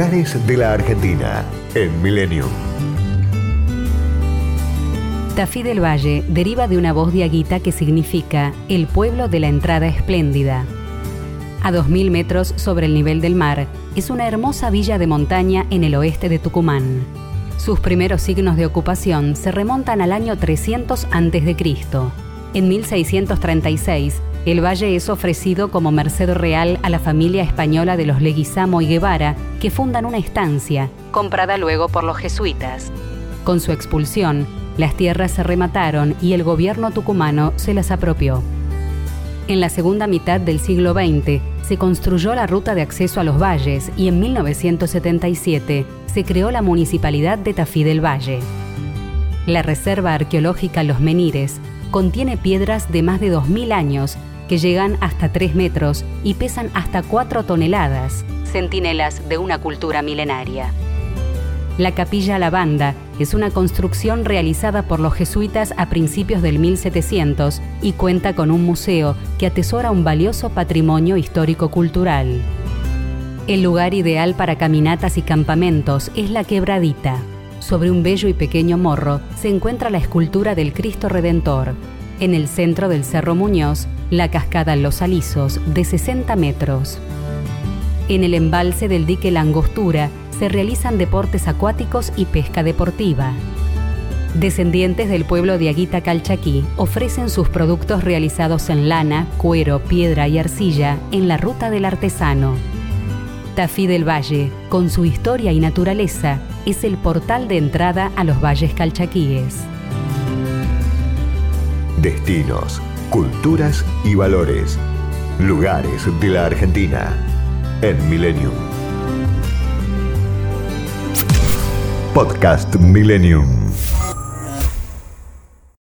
De la Argentina en Millennium. Tafí del Valle deriva de una voz diaguita que significa el pueblo de la entrada espléndida. A 2.000 metros sobre el nivel del mar, es una hermosa villa de montaña en el oeste de Tucumán. Sus primeros signos de ocupación se remontan al año 300 a.C. En 1636, el valle es ofrecido como merced real a la familia española de los Leguizamo y Guevara, que fundan una estancia, comprada luego por los jesuitas. Con su expulsión, las tierras se remataron y el gobierno tucumano se las apropió. En la segunda mitad del siglo XX se construyó la ruta de acceso a los valles y en 1977 se creó la municipalidad de Tafí del Valle. La Reserva Arqueológica Los Menires contiene piedras de más de 2.000 años que llegan hasta 3 metros y pesan hasta 4 toneladas, centinelas de una cultura milenaria. La capilla Lavanda es una construcción realizada por los jesuitas a principios del 1700 y cuenta con un museo que atesora un valioso patrimonio histórico-cultural. El lugar ideal para caminatas y campamentos es la quebradita. Sobre un bello y pequeño morro se encuentra la escultura del Cristo Redentor. En el centro del Cerro Muñoz, la cascada Los Alisos, de 60 metros. En el embalse del dique La Angostura se realizan deportes acuáticos y pesca deportiva. Descendientes del pueblo de Aguita Calchaquí ofrecen sus productos realizados en lana, cuero, piedra y arcilla en la ruta del artesano. Tafí del Valle, con su historia y naturaleza, es el portal de entrada a los valles calchaquíes. Destinos, culturas y valores. Lugares de la Argentina en Millennium. Podcast Millennium.